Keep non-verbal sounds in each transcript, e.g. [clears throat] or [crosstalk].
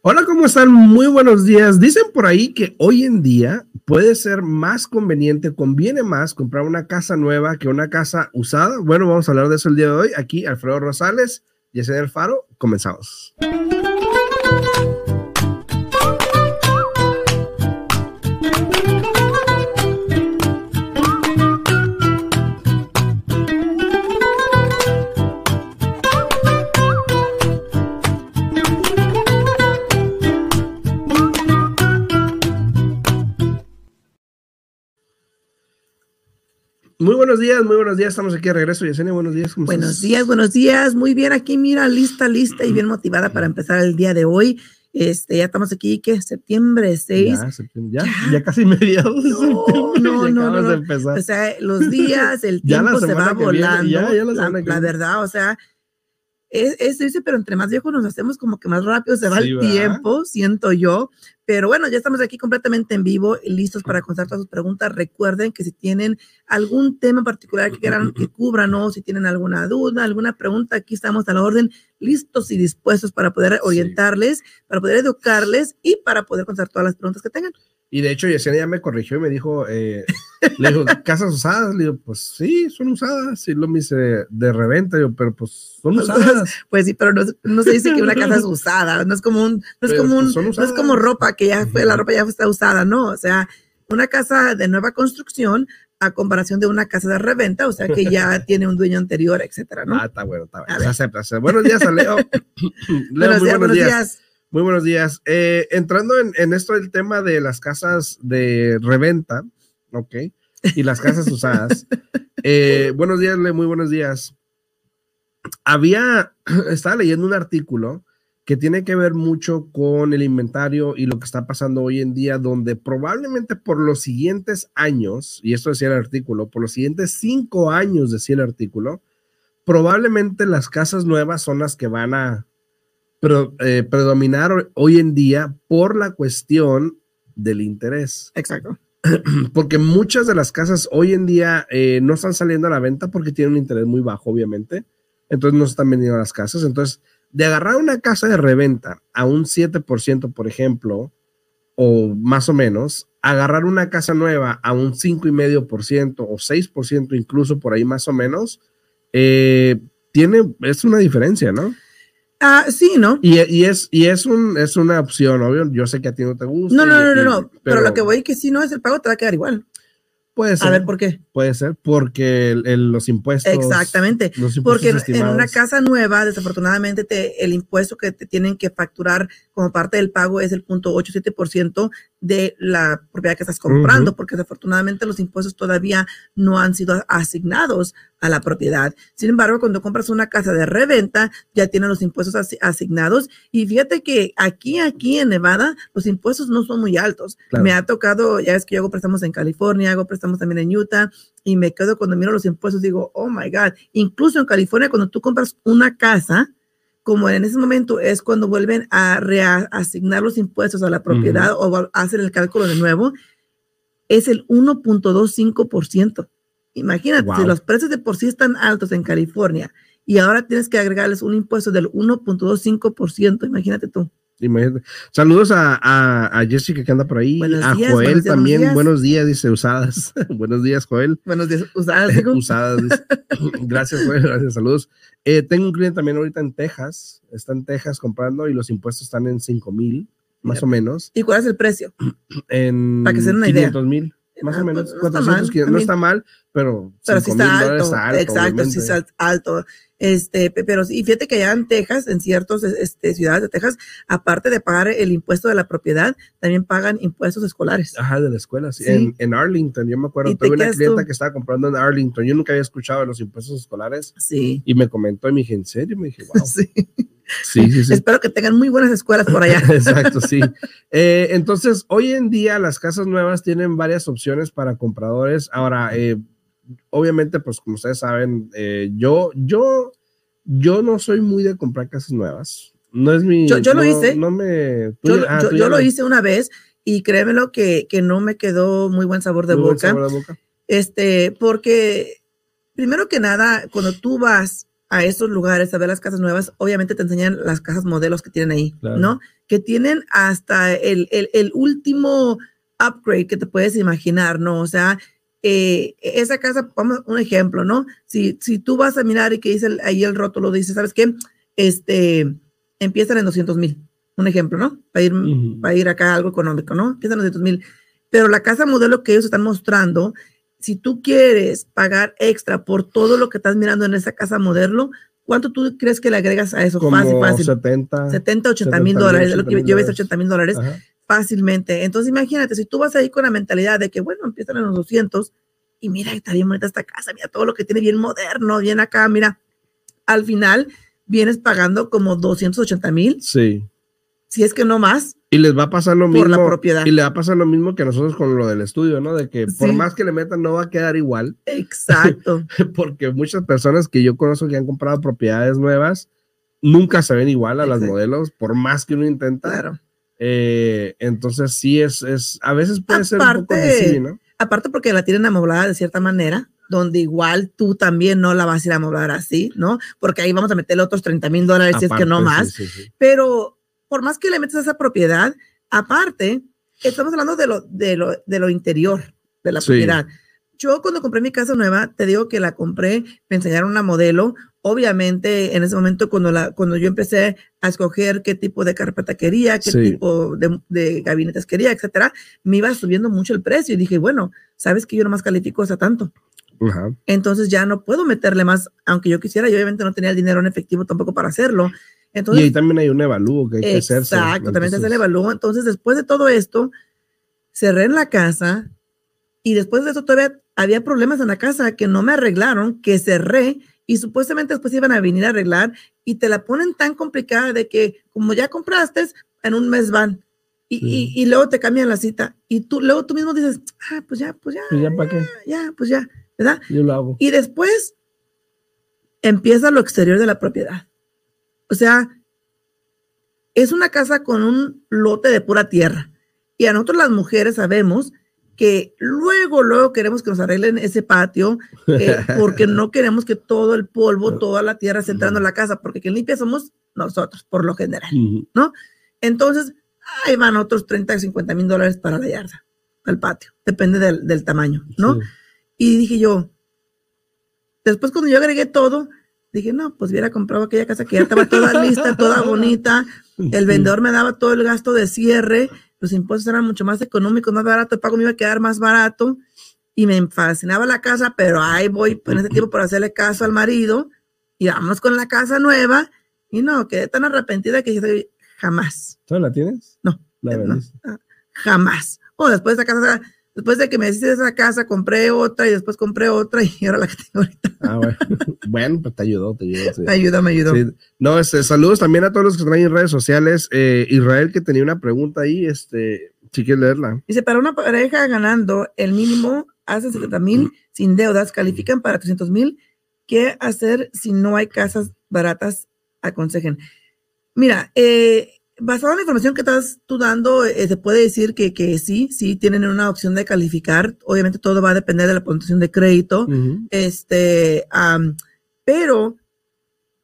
Hola, ¿cómo están? Muy buenos días. Dicen por ahí que hoy en día puede ser más conveniente, conviene más comprar una casa nueva que una casa usada. Bueno, vamos a hablar de eso el día de hoy. Aquí Alfredo Rosales, Yesenia Faro, comenzamos. Muy buenos días, muy buenos días. Estamos aquí de regreso. Yesenia, buenos días. buenos días, buenos días. Muy bien, aquí mira, lista, lista y bien motivada para empezar el día de hoy. Este, ya estamos aquí, que septiembre 6. Ya, ya, casi [laughs] mediados no, de No, no, no, O sea, los [laughs] días, el tiempo se va volando. ya, la, la verdad, o sea, es, dice, pero entre más viejos nos hacemos como que más rápido se va el tiempo, siento yo. Pero bueno, ya estamos aquí completamente en vivo y listos para contestar todas sus preguntas. Recuerden que si tienen algún tema particular que quieran que cubran o si tienen alguna duda, alguna pregunta, aquí estamos a la orden, listos y dispuestos para poder orientarles, para poder educarles y para poder contestar todas las preguntas que tengan. Y de hecho, Yesenia ya me corrigió y me dijo, eh, le dijo, [laughs] ¿casas usadas? Le digo, pues sí, son usadas. Y lo me dice, de reventa. Yo, pero pues son usadas. [laughs] Pues sí, pero no, se dice que una casa es [laughs] usada. No es como un, no es como pues, un, no es como ropa que ya fue, la ropa ya está usada, no. O sea, una casa de nueva construcción a comparación de una casa de reventa, o sea que ya tiene un dueño anterior, etcétera, ¿no? Ah, está bueno, está bueno. Se acepta. Buenos días Leo. Leo buenos, días, buenos días. Muy buenos días. Eh, entrando en, en, esto del tema de las casas de reventa, ok, y las casas [laughs] usadas. Eh, buenos días, Le, muy buenos días. Había, [clears throat] estaba leyendo un artículo que tiene que ver mucho con el inventario y lo que está pasando hoy en día, donde probablemente por los siguientes años, y esto decía el artículo, por los siguientes cinco años, decía el artículo, probablemente las casas nuevas son las que van a pero, eh, predominar hoy en día por la cuestión del interés. Exacto. [clears throat] Porque muchas de las casas hoy en día eh, no están saliendo a la venta porque tienen un interés muy bajo, obviamente. Entonces no se están vendiendo las casas. Entonces, de agarrar una casa de reventa a un 7%, por ejemplo, o más o menos, agarrar una casa nueva a un 5,5% o 6% incluso por ahí más o menos, eh, tiene, es una diferencia, ¿no? Ah, sí, ¿no? Y, y, es, y es, un, es una opción, obvio. Yo sé que a ti no te gusta. No, no, no, no, no. Pero, lo que voy es que si no es el pago, te va a quedar igual. Puede ser. A ver, ¿por qué? Puede ser porque los impuestos. Exactamente. porque en una casa nueva, desafortunadamente, te, el impuesto que te tienen que facturar como parte del pago es el punto 87% de la propiedad que estás comprando, porque desafortunadamente los impuestos todavía no han sido asignados a la propiedad. Sin embargo, cuando compras una casa de reventa, ya tienen los impuestos asignados. Y fíjate que aquí, aquí en Nevada, los impuestos no son muy altos. Me ha tocado, ya es que yo hago préstamos en California, hago préstamos también en Utah, y me quedo cuando miro los impuestos, digo, oh my God, incluso en California, cuando tú compras una casa, como en ese momento es cuando vuelven a reasignar los impuestos a la propiedad o hacen el cálculo de nuevo, es el 1.25%. Imagínate, si los precios de por sí están altos en California y ahora tienes que agregarles un impuesto del 1.25%, imagínate tú. Saludos a, a, Jessica que anda por ahí, a Joel también, buenos días, dice usadas. [laughs] buenos días, Joel. Buenos días, usadas. [laughs] usadas. [laughs] gracias, Joel, gracias, saludos. Eh, tengo un cliente también ahorita en Texas, está en Texas comprando y los impuestos están en 5 mil, más o menos. ¿Y cuál es el precio? [clears throat] En Para que se den una 500 mil más o ah, menos, pues, no, está mal, pero, pero sí está alto, exacto, sí está alto. Este, pero y fíjate que allá en Texas, en ciertas este, ciudades de Texas, aparte de pagar el impuesto de la propiedad, también pagan impuestos escolares. Ajá, de la escuela, sí. En, en, Arlington, yo me acuerdo, tuve una clienta que estaba comprando en Arlington, yo nunca había escuchado de los impuestos escolares. Sí. Y me comentó y me dije, ¿en serio? Me dije, wow. [laughs] Sí. Sí, sí, sí. Espero que tengan muy buenas escuelas por allá. [laughs] Exacto, sí. [laughs] Eh, entonces, hoy en día las casas nuevas tienen varias opciones para compradores. Ahora, eh, obviamente, pues como ustedes saben, eh, yo, yo, yo no soy muy de comprar casas nuevas. No es mi. Yo, lo hice. No me. yo, ah, lo hice una vez y créemelo que, que no me quedó muy buen sabor de, boca, Este, porque primero que nada, cuando tú vas a esos lugares a ver las casas nuevas, obviamente te enseñan las casas modelos que tienen ahí, ¿no? Que tienen hasta el, el, el, último upgrade que te puedes imaginar, ¿no? O sea, eh, esa casa, vamos un ejemplo, ¿no? Si, si tú vas a mirar y que dice ahí el rótulo, dice, ¿sabes qué? Este, empiezan en 200 mil, un ejemplo, ¿no? Para ir, para ir acá algo económico, ¿no? Empiezan en 200 mil. Pero la casa modelo que ellos están mostrando, si tú quieres pagar extra por todo lo que estás mirando en esa casa modelo, ¿cuánto tú crees que le agregas a eso? Como fácil, fácil. 70, 70 80 mil dólares, lo que yo ves 80 mil dólares fácilmente. Entonces, imagínate, si tú vas ahí con la mentalidad de que, bueno, empiezan en los 200 y mira, está bien bonita esta casa, mira todo lo que tiene bien moderno, bien acá, mira, al final vienes pagando como 280 mil. Sí. Si es que no más. Y les va a pasar lo mismo. Por la propiedad. Y le va a pasar lo mismo que a nosotros con lo del estudio, ¿no? De que por más que le metan no va a quedar igual. Exacto. [laughs] Porque muchas personas que yo conozco que han comprado propiedades nuevas nunca se ven igual a las modelos, por más que uno intenta. Claro. Eh, entonces sí es, es, a veces puede ser un poco difícil, ¿no? Aparte porque la tienen amoblada de cierta manera, donde igual tú también no la vas a ir a amoblar así, ¿no? Porque ahí vamos a meterle otros 30 mil dólares si es que no más. Pero por más que le metas esa propiedad, aparte, estamos hablando de lo, de lo, de lo interior de la propiedad. Yo cuando compré mi casa nueva, te digo que la compré, me enseñaron una modelo. Obviamente, en ese momento, cuando, la, cuando yo empecé a escoger qué tipo de carpeta quería, qué tipo de, de, gabinetes quería, etcétera, me iba subiendo mucho el precio. Y dije, bueno, sabes que yo no más califico hasta tanto. Entonces ya no puedo meterle más, aunque yo quisiera, yo obviamente no tenía el dinero en efectivo tampoco para hacerlo. Entonces, y ahí también hay un evalúo que hay que hacer. Exacto, también se hace el evalúo. Entonces, después de todo esto, cerré en la casa y después de eso todavía había problemas en la casa que no me arreglaron, que cerré y supuestamente después iban a venir a arreglar y te la ponen tan complicada de que como ya compraste, en un mes van. Y, y, luego te cambian la cita y tú luego tú mismo dices, ah, pues ya, pues ya. Pues ya, ¿para qué? Ya, pues ya, ¿verdad? Yo lo hago. Y después empieza lo exterior de la propiedad. O sea, es una casa con un lote de pura tierra. Y a nosotros las mujeres sabemos que luego, luego queremos que nos arreglen ese patio, eh, [laughs] porque no queremos que todo el polvo, toda la tierra esté entrando en la casa, porque quien limpia somos nosotros, por lo general, ¿no? Entonces, ahí van otros 30, 50 mil dólares para la yarda, al patio, depende del, tamaño, ¿no? Y dije yo, después cuando yo agregué todo, dije, no, pues hubiera comprado aquella casa que ya estaba toda lista, toda [laughs] bonita, el vendedor me daba todo el gasto de cierre, los impuestos eran mucho más económicos, más barato, el pago me iba a quedar más barato y me fascinaba la casa, pero ahí voy en ese tiempo por hacerle caso al marido y vamos con la casa nueva y no, quedé tan arrepentida que dije, jamás. ¿Tú la tienes? No, no ah, jamás. O después de esa casa Después de que me hiciste esa casa, compré otra y después compré otra y ahora la que tengo ahorita. Ah, bueno. [laughs] bueno, pues te ayudó, te ayudó. Sí. Ayuda, me ayudó. No, este, saludos también a todos los que están ahí en redes sociales. Eh, Israel, que tenía una pregunta ahí, este, si quieres leerla. Dice, para una pareja ganando el mínimo hace 70 mil [clears throat] sin deudas, califican para 300 mil. ¿Qué hacer si no hay casas baratas? Aconsejen. Mira, eh, basado en la información que estás tú dando, eh, se puede decir que, que, sí, sí tienen una opción de calificar. Obviamente todo va a depender de la puntuación de crédito. Este, pero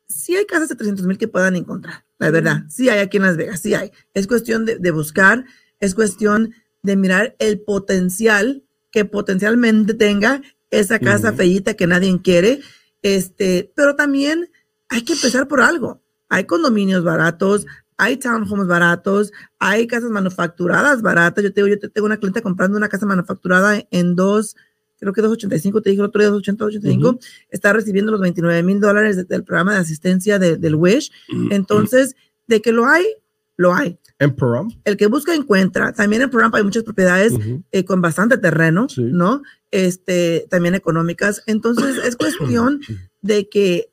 sí hay casas de 300 mil que puedan encontrar, la verdad. Sí hay aquí en Las Vegas, sí hay. Es cuestión de, buscar, es cuestión de mirar el potencial que potencialmente tenga esa casa feita que nadie quiere. Este, pero también hay que empezar por algo. Hay condominios baratos, hay townhomes baratos, hay casas manufacturadas baratas. Yo tengo, yo tengo una cliente comprando una casa manufacturada en dos, creo que 285, te dije el otro día 280, 285, está recibiendo los 29 mil dólares del programa de asistencia del WISH. Entonces, de que lo hay, lo hay. En Paramp. El que busca encuentra. También en Paramp hay muchas propiedades eh, con bastante terreno, ¿no? Este, también económicas. Entonces, es cuestión [clears throat] de que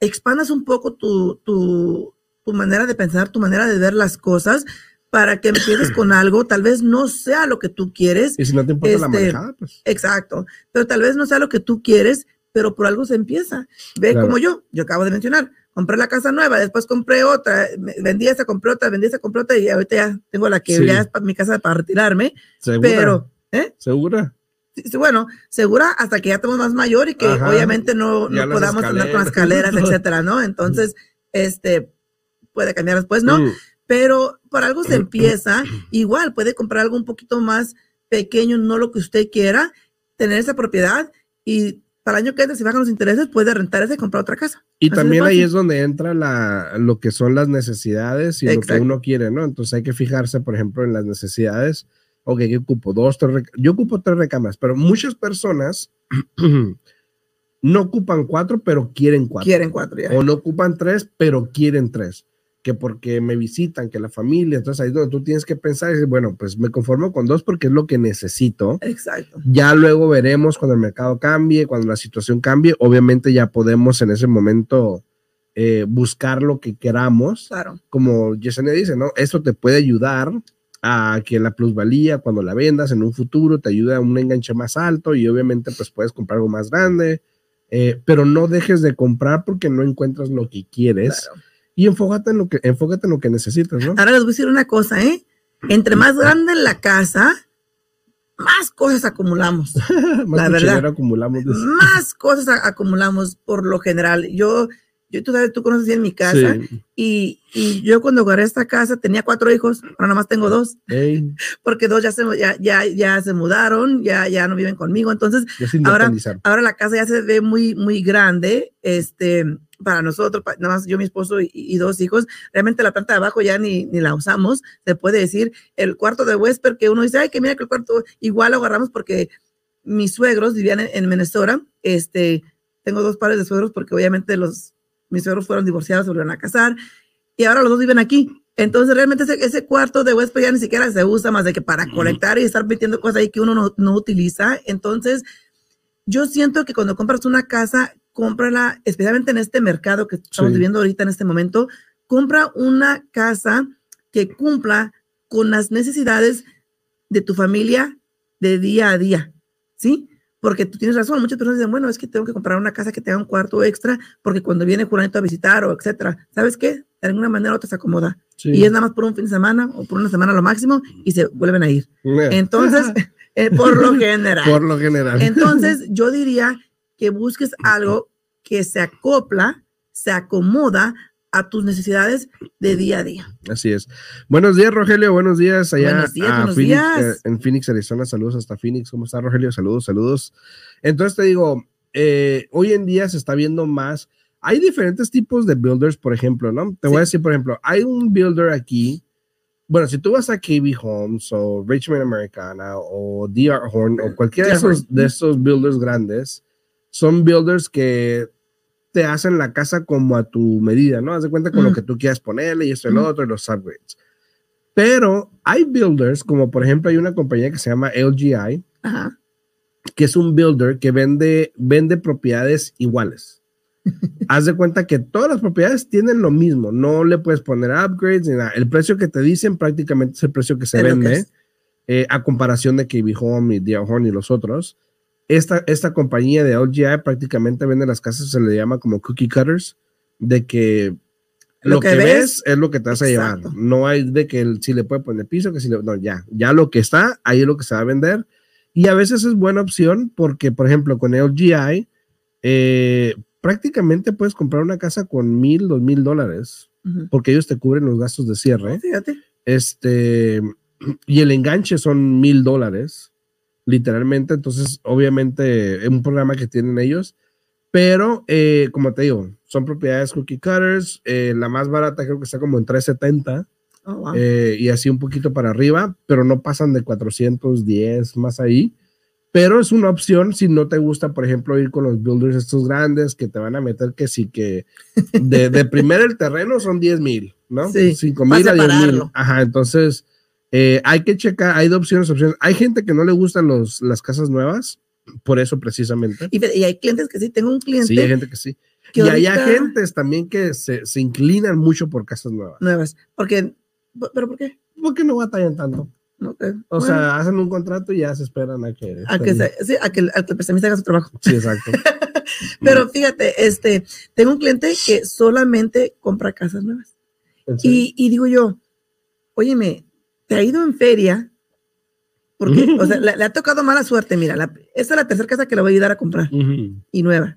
expandas un poco tu, tu, tu manera de pensar, tu manera de ver las cosas, para que empieces [clears throat] con algo, tal vez no sea lo que tú quieres. Y si no te importa la este, manejada, pues. Exacto, pero tal vez no sea lo que tú quieres, pero por algo se empieza. Ve como yo, yo acabo de mencionar, compré la casa nueva, después compré otra, vendí esa, compré otra, vendí esa, compré otra y ahorita ya tengo la que ya es para mi casa para retirarme. ¿Segura? Pero, ¿eh? ¿Segura? bueno, segura hasta que ya estemos más mayor y que obviamente no, podamos andar con escaleras, etcétera, ¿no? [laughs] Entonces, este, puede cambiar después, ¿no? Mm. Pero por algo se empieza, [clears throat] igual puede comprar algo un poquito más pequeño, no lo que usted quiera, tener esa propiedad y para el año que entra, si bajan los intereses, puede rentar ese y comprar otra casa. Y también ahí es donde entra la, lo que son las necesidades y lo que uno quiere, ¿no? Entonces hay que fijarse, por ejemplo, en las necesidades. Ok, yo ocupo dos, tres, yo ocupo tres recámaras, pero muchas personas [clears throat] no ocupan cuatro, pero quieren cuatro. Quieren cuatro, ya. O no ocupan tres, pero quieren tres que porque me visitan, que la familia, entonces ahí es donde tú tienes que pensar y decir, bueno, pues me conformo con dos porque es lo que necesito. Exacto. Ya luego veremos cuando el mercado cambie, cuando la situación cambie, obviamente ya podemos en ese momento eh, buscar lo que queramos. Claro. Como Yesenia dice, ¿no? Esto te puede ayudar a que la plusvalía cuando la vendas en un futuro te ayude a un enganche más alto y obviamente pues puedes comprar algo más grande, eh, pero no dejes de comprar porque no encuentras lo que quieres. Claro y enfócate en lo que, enfócate en lo que necesitas, ¿no? Ahora les voy a decir una cosa, ¿eh? Entre más grande la casa, más cosas acumulamos. [laughs] más la verdad. acumulamos. Más cosas acumulamos por lo general. Yo, yo tú sabes, tú conoces bien mi casa y, y, yo cuando agarré esta casa tenía cuatro hijos, ahora nada más tengo dos. [laughs] Porque dos ya se, ya, ya, ya se mudaron, ya, ya no viven conmigo. Entonces, ahora, ahora la casa ya se ve muy, muy grande. Este, para nosotros, nada más yo, mi esposo y, dos hijos, realmente la planta de abajo ya ni, ni, la usamos, se puede decir, el cuarto de huésped que uno dice, ay, que mira que el cuarto igual lo agarramos porque mis suegros vivían en, Minnesota, este, tengo dos pares de suegros porque obviamente los, mis suegros fueron divorciados, se volvieron a casar, y ahora los dos viven aquí. Entonces, realmente ese, ese, cuarto de huésped ya ni siquiera se usa más de que para conectar y estar metiendo cosas ahí que uno no, no utiliza. Entonces, yo siento que cuando compras una casa, cómprala, especialmente en este mercado que estamos viviendo ahorita en este momento, compra una casa que cumpla con las necesidades de tu familia de día a día, ¿sí? Porque tú tienes razón, muchas personas dicen, bueno, es que tengo que comprar una casa que tenga un cuarto extra porque cuando viene Juranito a visitar o etcétera, ¿sabes qué? De alguna manera otra se acomoda. Y es nada más por un fin de semana o por una semana lo máximo y se vuelven a ir. Entonces, eh, por lo [laughs] general. Por lo general. Entonces, yo diría que busques algo que se acopla, se acomoda a tus necesidades de día a día. Así es. Buenos días, Rogelio. Buenos días allá buenos días, buenos días. Eh, en Phoenix, Arizona. Saludos hasta Phoenix. ¿Cómo está, Rogelio? Saludos, saludos. Entonces te digo, eh, hoy en día se está viendo más. Hay diferentes tipos de builders, por ejemplo, ¿no? Te voy a decir, por ejemplo, hay un builder aquí. Bueno, si tú vas a KB Homes o Richmond Americana o DR Horn o cualquiera de esos, de esos builders grandes, son builders que te hacen la casa como a tu medida, ¿no? Haz de cuenta con lo que tú quieras ponerle y esto y lo otro y los upgrades. Pero hay builders, como por ejemplo hay una compañía que se llama LGI, que es un builder que vende, vende propiedades iguales. [laughs] Haz de cuenta que todas las propiedades tienen lo mismo, no le puedes poner upgrades ni nada. El precio que te dicen prácticamente es el precio que se vende eh, a comparación de KB Home y Dia Home y los otros esta, esta compañía de LGI prácticamente vende las casas, se le llama como cookie cutters, de que lo, que, ves, es lo que te vas a llevar. No hay de que si le puede poner piso, que si le, no, ya, ya lo que está, ahí es lo que se va a vender. Y a veces es buena opción porque, por ejemplo, con LGI, eh, prácticamente puedes comprar una casa con mil, dos mil dólares, porque ellos te cubren los gastos de cierre. Fíjate. Este, y el enganche son mil dólares literalmente. Entonces, obviamente, es un programa que tienen ellos. Pero, eh, como te digo, son propiedades cookie cutters. Eh, la más barata creo que está como en 370. Eh, y así un poquito para arriba, pero no pasan de 410 más ahí. Pero es una opción si no te gusta, por ejemplo, ir con los builders estos grandes que te van a meter que sí que de, de primero el terreno son 10 mil, ¿no? Sí, 5 mil a 10 mil. Ajá, entonces eh, hay que checar, hay dos opciones, opciones. Hay gente que no le gustan los, las casas nuevas, por eso precisamente. Y, hay clientes que sí, tengo un cliente. Sí, hay gente que sí. y hay agentes también que se, se, inclinan mucho por casas nuevas. Nuevas, porque, ¿pero por qué? Porque no batallan tanto. O sea, hacen un contrato y ya se esperan a que... A que, sí, a que, el, a que el prestamista haga su trabajo. Sí, exacto. [laughs] Pero fíjate, este, tengo un cliente que solamente compra casas nuevas. Y, y digo yo, óyeme, te ha ido en feria Porque, o sea, le, ha tocado mala suerte. Mira, esta es la tercera casa que le voy a ayudar a comprar y nueva.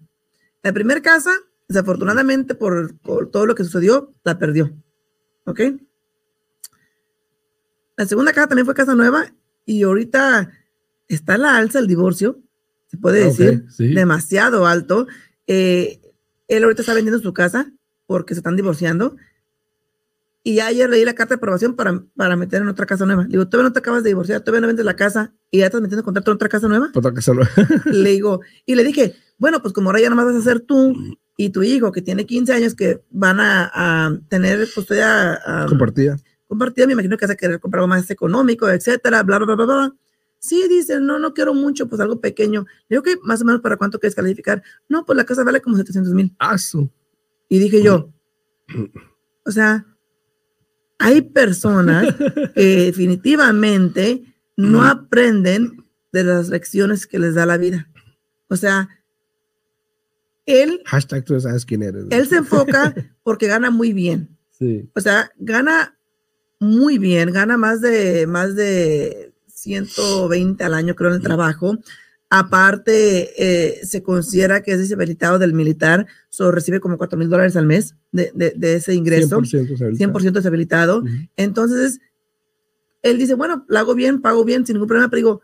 La primera casa, desafortunadamente, por, todo lo que sucedió, la perdió. ¿Ok? La segunda casa también fue casa nueva y ahorita está la alza el divorcio, se puede decir, demasiado alto. Eh, él ahorita está vendiendo su casa porque se están divorciando y ayer leí la carta de aprobación para, para meter en otra casa nueva. Le digo, todavía no te acabas de divorciar, todavía no vendes la casa y ya estás metiendo contrato en otra casa nueva. Otra casa nueva. [laughs] le digo, y le dije, bueno, pues como ahora ya nomás vas a ser tú y tu hijo que tiene 15 años que van a, a tener custodia pues, compartida. Compartida, me imagino que vas a querer comprar algo más económico, etcétera, bla, bla, bla, bla, bla. Sí, dice, no, no quiero mucho, pues algo pequeño. Le digo, que más o menos para cuánto quieres calificar. No, pues la casa vale como 700 mil. Ah, Y dije yo, [clears throat] o sea, hay personas [laughs] que definitivamente no aprenden de las lecciones que les da la vida. O sea, él. Hashtag tú sabes quién eres. Él se enfoca [laughs] porque gana muy bien. Sí. O sea, gana muy bien, gana más de, más de 120 al año, creo, en el trabajo. Aparte, eh, se considera que es deshabilitado del militar, solo recibe como 4 mil dólares al mes de, de, ese ingreso. 100% deshabilitado. Entonces, él dice, bueno, lo hago bien, pago bien, sin ningún problema, pero digo,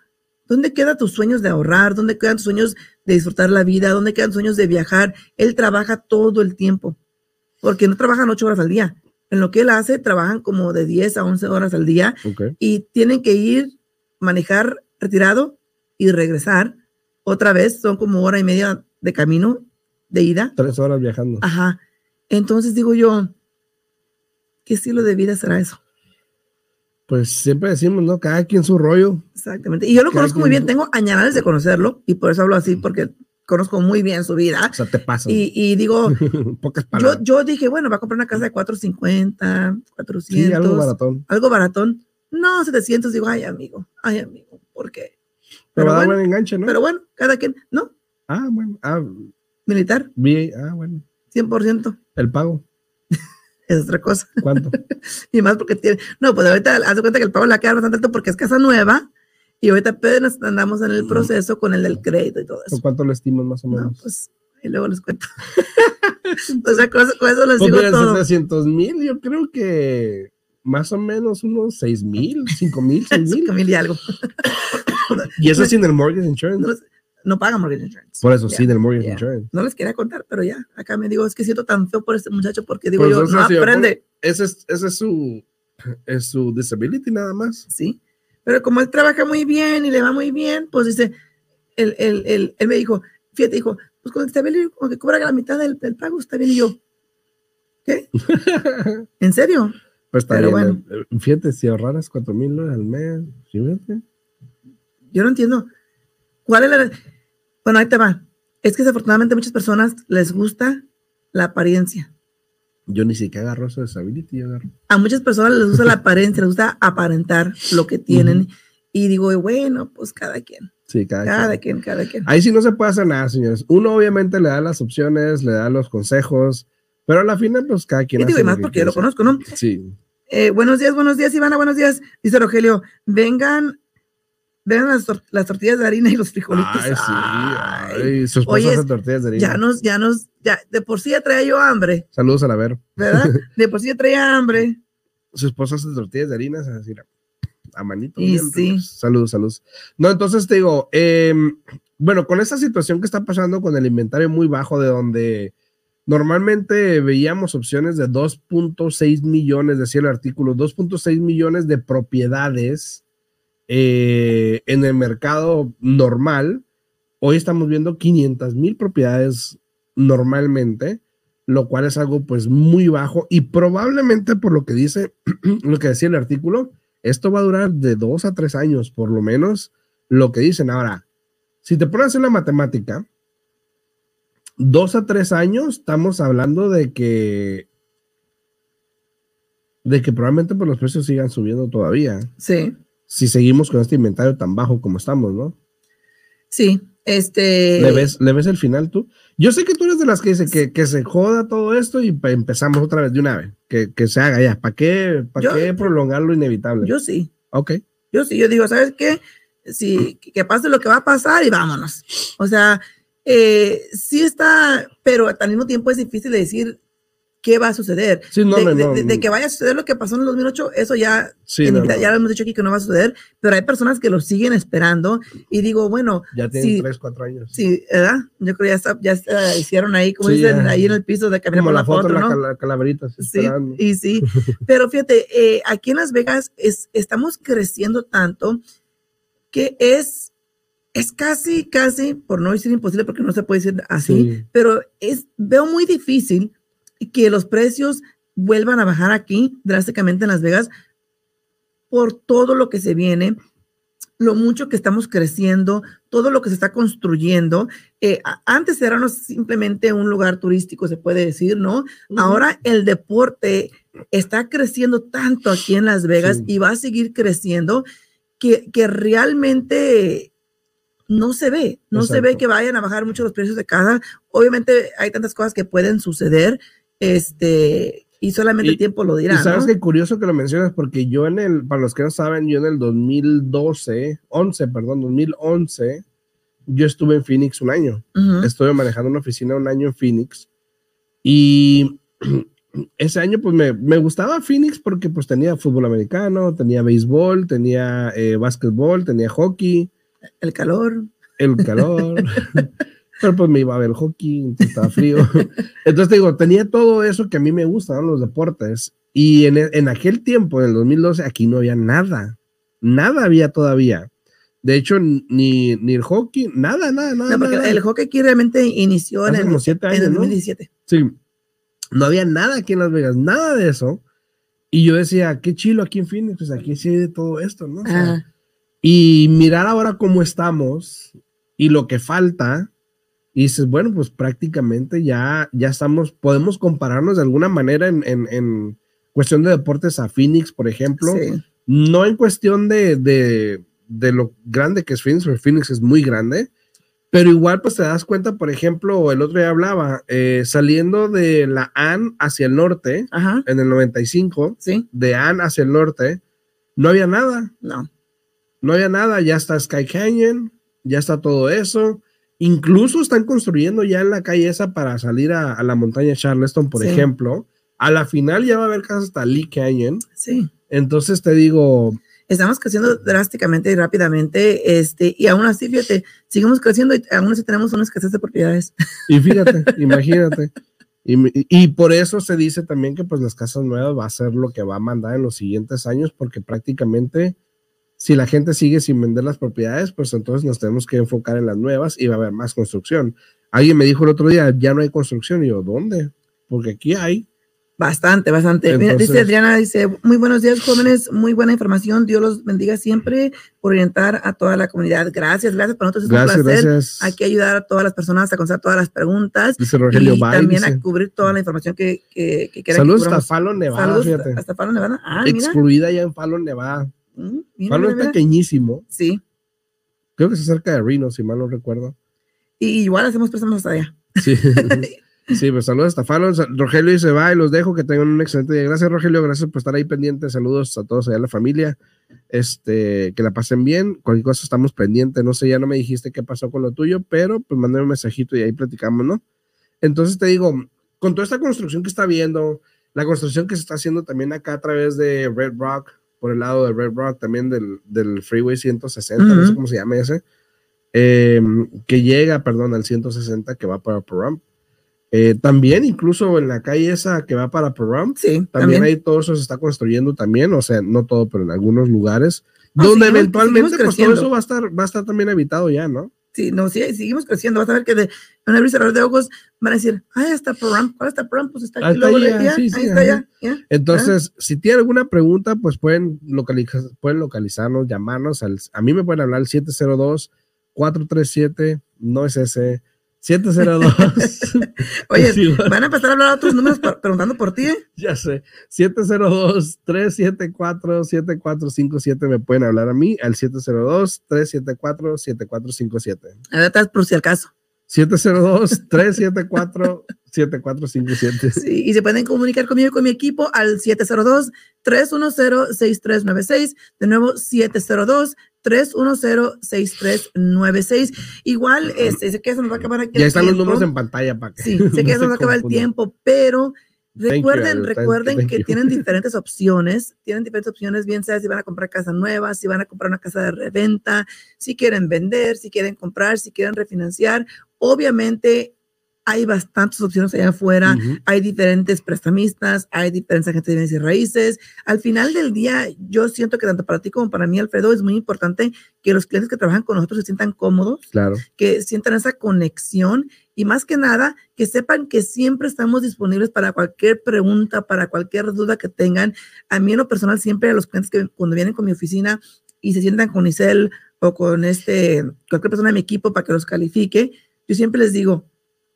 ¿dónde quedan tus sueños de ahorrar? ¿Dónde quedan tus sueños de disfrutar la vida? ¿Dónde quedan tus sueños de viajar? Él trabaja todo el tiempo, porque no trabajan 8 horas al día. En lo que él hace, trabajan como de 10 a 11 horas al día y tienen que ir, manejar retirado y regresar otra vez, son como hora y media de camino de ida. Tres horas viajando. Ajá. Entonces digo yo, ¿qué estilo de vida será eso? Pues siempre decimos, ¿no? Cada quien su rollo. Exactamente. Y yo lo conozco muy bien, tengo añadas de conocerlo y por eso hablo así, porque conozco muy bien su vida. O sea, te pasa. Y, digo, [laughs] yo, yo dije, bueno, va a comprar una casa de 450, 400. Sí, algo baratón. Algo baratón. No, 700. Digo, ay, amigo, ay, amigo, ¿por qué? Pero, bueno, buen enganche, ¿no? Pero bueno, cada quien, ¿no? Ah, bueno. Ah, Militar. ah, bueno. 100%. El pago. [laughs] es otra cosa. ¿Cuánto? [laughs] y más porque tiene. No, pues ahorita haz cuenta que el pago la queda bastante alto porque es casa nueva y ahorita apenas andamos en el proceso con el del crédito y todo eso. ¿Cuánto lo estimas más o menos? No, pues y luego les cuento. [laughs] o sea, con eso, les pues digo todo. 700 mil, yo creo que más o menos unos 6 mil, 5 mil, 6 mil. 5 mil y algo. y eso sin el mortgage insurance. No, no paga mortgage insurance. Por eso, sin el mortgage insurance. No les quería contar, pero ya, acá me digo, es que siento tan feo por este muchacho porque digo yo, no aprende. Ese es, ese es su, es su disability nada más. Sí, pero como él trabaja muy bien y le va muy bien, pues dice, él, él, él, él me dijo, fíjate, dijo, pues con disability, como que cobra la mitad del, del pago, está bien. Y yo, ¿qué? [laughs] ¿En serio? Pues está Pero Bueno. Eh, fíjate, si ahorraras cuatro mil dólares al mes, fíjate. Yo no entiendo. ¿Cuál es la.? Bueno, ahí te va. Es que desafortunadamente a muchas personas les gusta la apariencia. Yo ni siquiera agarro eso de disability, agarro. A muchas personas les gusta la [laughs] apariencia, les gusta aparentar lo que tienen. Y digo, bueno, pues cada quien. Sí, cada, cada quien. Cada quien. Ahí sí no se puede hacer nada, señores. Uno obviamente le da las opciones, le da los consejos, pero a la final, pues cada quien. Y digo, y más porque yo lo conozco, ¿no? Sí. Eh, buenos días, buenos días, Ivana, buenos días. Dice Rogelio, vengan, vengan las, las tortillas de harina y los frijolitos. Ay, sí. Ay, sus esposa tortillas de harina. Ya nos, ya nos, ya, de por sí ya traía yo hambre. Saludos a la ver. ¿Verdad? [laughs] De por sí ya traía hambre. Su esposa hace tortillas de harina, es decir, a manito. Y sí. Saludos, saludos. No, entonces te digo, eh, bueno, con esta situación que está pasando con el inventario muy bajo de donde Normalmente veíamos opciones de 2.6 millones, decía el artículo, 2.6 millones de propiedades eh, en el mercado normal. Hoy estamos viendo 500 mil propiedades normalmente, lo cual es algo pues muy bajo y probablemente por lo que dice, [clears throat] lo que decía el artículo, esto va a durar de dos a tres años, por lo menos lo que dicen. Ahora, si te pones en la matemática, dos a tres años, estamos hablando de que de que probablemente pues, los precios sigan subiendo todavía. Sí. Si seguimos con este inventario tan bajo como estamos, ¿no? Sí, este... ¿Le ves, ¿Le ves el final tú? Yo sé que tú eres de las que dice que, que se joda todo esto y empezamos otra vez de una vez, que, que se haga ya. ¿Para qué, para qué prolongar lo inevitable? Yo sí. Ok. Yo sí, yo digo, ¿sabes qué? sí, que pase lo que va a pasar y vámonos. O sea, eh, sí está, pero al mismo tiempo es difícil de decir qué va a suceder. de, que vaya a suceder lo que pasó en el 2008, eso ya, ya lo hemos dicho aquí que no va a suceder, pero hay personas que lo siguen esperando y digo, bueno. Ya tienen tres, cuatro años. Sí, ¿verdad? Yo creo que ya, ya hicieron ahí, como dicen, ahí en el piso de caminar por la, foto, ¿no? la, calaverita. Sí, y sí. [laughs] pero fíjate, eh, aquí en Las Vegas es, estamos creciendo tanto que es es casi, casi, por no decir imposible, porque no se puede decir así, pero es, veo muy difícil que los precios vuelvan a bajar aquí drásticamente en Las Vegas por todo lo que se viene, lo mucho que estamos creciendo, todo lo que se está construyendo. Eh, antes era simplemente un lugar turístico, se puede decir, ¿no? Ahora el deporte está creciendo tanto aquí en Las Vegas y va a seguir creciendo que, que realmente no se ve, no se ve que vayan a bajar mucho los precios de casa. Obviamente hay tantas cosas que pueden suceder, este, y solamente el tiempo lo dirá. Y sabes que curioso que lo mencionas, porque yo en el, para los que no saben, yo en el 2012, 11, perdón, 2011, yo estuve en Phoenix un año. Estuve manejando una oficina un año en Phoenix. Y [clears throat] ese año, pues me, me, gustaba Phoenix porque pues tenía fútbol americano, tenía béisbol, tenía eh, básquetbol, tenía hockey. El calor. El calor. [laughs] Pero pues me iba a ver hockey, estaba frío. Entonces te digo, tenía todo eso que a mí me gustan, los deportes. Y en, en, aquel tiempo, en el 2012, aquí no había nada. Nada había todavía. De hecho, ni, ni el hockey, nada, nada, nada. No, porque el hockey aquí realmente inició en el, años, en el 2017. Sí. No había nada aquí en Las Vegas, nada de eso. Y yo decía, qué chilo aquí en Phoenix, pues aquí sí hay de todo esto, ¿no? Y mirar ahora cómo estamos y lo que falta, y dices, bueno, pues prácticamente ya, ya estamos, podemos compararnos de alguna manera en, en, en cuestión de deportes a Phoenix, por ejemplo. No en cuestión de, de, de, lo grande que es Phoenix, porque Phoenix es muy grande, pero igual pues te das cuenta, por ejemplo, el otro día hablaba, eh, saliendo de la AN hacia el norte, en el 95, ¿Sí? de AN hacia el norte, no había nada. No. No había nada, ya está Sky Canyon, ya está todo eso Incluso están construyendo ya en la calle esa para salir a, la montaña Charleston, por ejemplo. A la final ya va a haber casas hasta Lee Canyon. Sí. Entonces te digo. Estamos creciendo drásticamente y rápidamente, este, y aún así, fíjate, seguimos creciendo y aún así tenemos una escasez de propiedades. Y fíjate, [laughs] imagínate. Y, y, por eso se dice también que pues las casas nuevas va a ser lo que va a mandar en los siguientes años, porque prácticamente si la gente sigue sin vender las propiedades, pues entonces nos tenemos que enfocar en las nuevas y va a haber más construcción. Alguien me dijo el otro día, ya no hay construcción. Y yo, ¿dónde? Porque aquí hay. Bastante, bastante. dice Adriana, dice, muy buenos días jóvenes, muy buena información, Dios los bendiga siempre por orientar a toda la comunidad. Gracias, gracias, para nosotros es un placer. Gracias. Hay que ayudar a todas las personas a contestar todas las preguntas. Dice Rogelio y también a cubrir toda la información que, que, que Saludos hasta Fallon, Nevada, Saludos fíjate. hasta Fallon, Nevada. Ah, Excluida ya en Fallon, Nevada. Mm, es pequeñísimo. Sí. Creo que es cerca de Reno, si mal no recuerdo. Y igual hacemos préstamos hasta allá. Sí. [laughs] sí, pues saludos hasta Fallon. Rogelio se va y los dejo. Que tengan un excelente día. Gracias, Rogelio. Gracias por estar ahí pendientes. Saludos a todos allá en la familia. Este, que la pasen bien. Cualquier cosa estamos pendientes. No sé, ya no me dijiste qué pasó con lo tuyo, pero pues mandé un mensajito y ahí platicamos, ¿no? Entonces te digo, con toda esta construcción que está viendo, la construcción que se está haciendo también acá a través de Red Rock, por el lado de Red Rock, también del, del Freeway 160, no sé cómo se llama ese, em, que llega, perdón, al 160 que va para Pahrump. Eh, también incluso en la calle esa que va para Pahrump, sí, también, ahí todo eso se está construyendo también, o sea, no todo, pero en algunos lugares, donde eventualmente pues todo eso va a estar, va a estar también habitado ya, ¿no? Sí, no, sí, seguimos creciendo. Vas a ver que de un abrir cerrar de ojos van a decir, ah, está Pahrump, ¿cuál está Pahrump? Pues está aquí, luego ya, sí, sí, ahí está ya. Entonces, si tiene alguna pregunta, pues pueden, localizar, pueden localizarnos, llamarnos. Al, a mí me pueden hablar al 702-437, no es ese, 702. [laughs] Oye, van a empezar a hablar otros números preguntando por ti, ¿eh? [laughs] Ya sé. 702-374-7457 me pueden hablar a mí al 702-374-7457. A ver, estás por si acaso. 702-374-7457. Sí, y se pueden comunicar conmigo y con mi equipo al 702-310-6396. De nuevo, 702 310-6396. Igual, este, sé que eso nos va a acabar aquí. Ya están los números en pantalla para que. Sí, sé que eso nos va a [laughs] acabar el tiempo, pero recuerden, recuerden que tienen [laughs] diferentes opciones. Tienen diferentes opciones, bien sea si van a comprar casa nueva, si van a comprar una casa de reventa, si quieren vender, si quieren comprar, si quieren refinanciar. Obviamente, hay bastantes opciones allá afuera, hay diferentes prestamistas, hay diferentes agentes de bienes y raíces. Al final del día, yo siento que tanto para ti como para mí, Alfredo, es muy importante que los clientes que trabajan con nosotros se sientan cómodos, claro. que sientan esa conexión y más que nada, que sepan que siempre estamos disponibles para cualquier pregunta, para cualquier duda que tengan. A mí en lo personal, siempre a los clientes que cuando vienen con mi oficina y se sientan con Isel o con este, cualquier persona de mi equipo para que los califique, yo siempre les digo,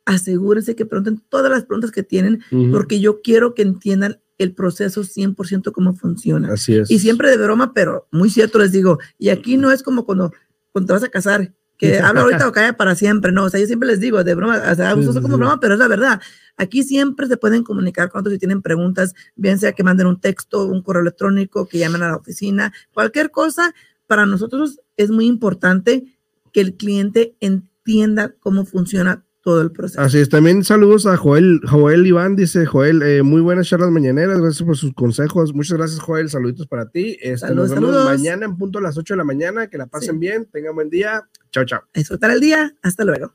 asegúrense que pregunten todas las preguntas que tienen, porque yo quiero que entiendan el proceso 100% cómo funciona. Así es. Y siempre de broma, pero muy cierto les digo, y aquí no es como cuando, cuando te vas a casar, que [laughs] habla ahorita o calla para siempre, no, o sea, yo siempre les digo, de broma, o sea, uso como broma, pero es la verdad. Aquí siempre se pueden comunicar con otros si tienen preguntas, bien sea que manden un texto, un correo electrónico, que llamen a la oficina, cualquier cosa, para nosotros es muy importante que el cliente entienda cómo funciona todo el proceso. Así es, también saludos a Joel, Joel Iván, dice Joel, eh, muy buenas charlas mañaneras, gracias por sus consejos, muchas gracias Joel, saluditos para ti, este, saludos, nos vemos mañana en punto a las 8 de la mañana, que la pasen bien, tengan buen día, chao chao. Disfrutar el día, hasta luego.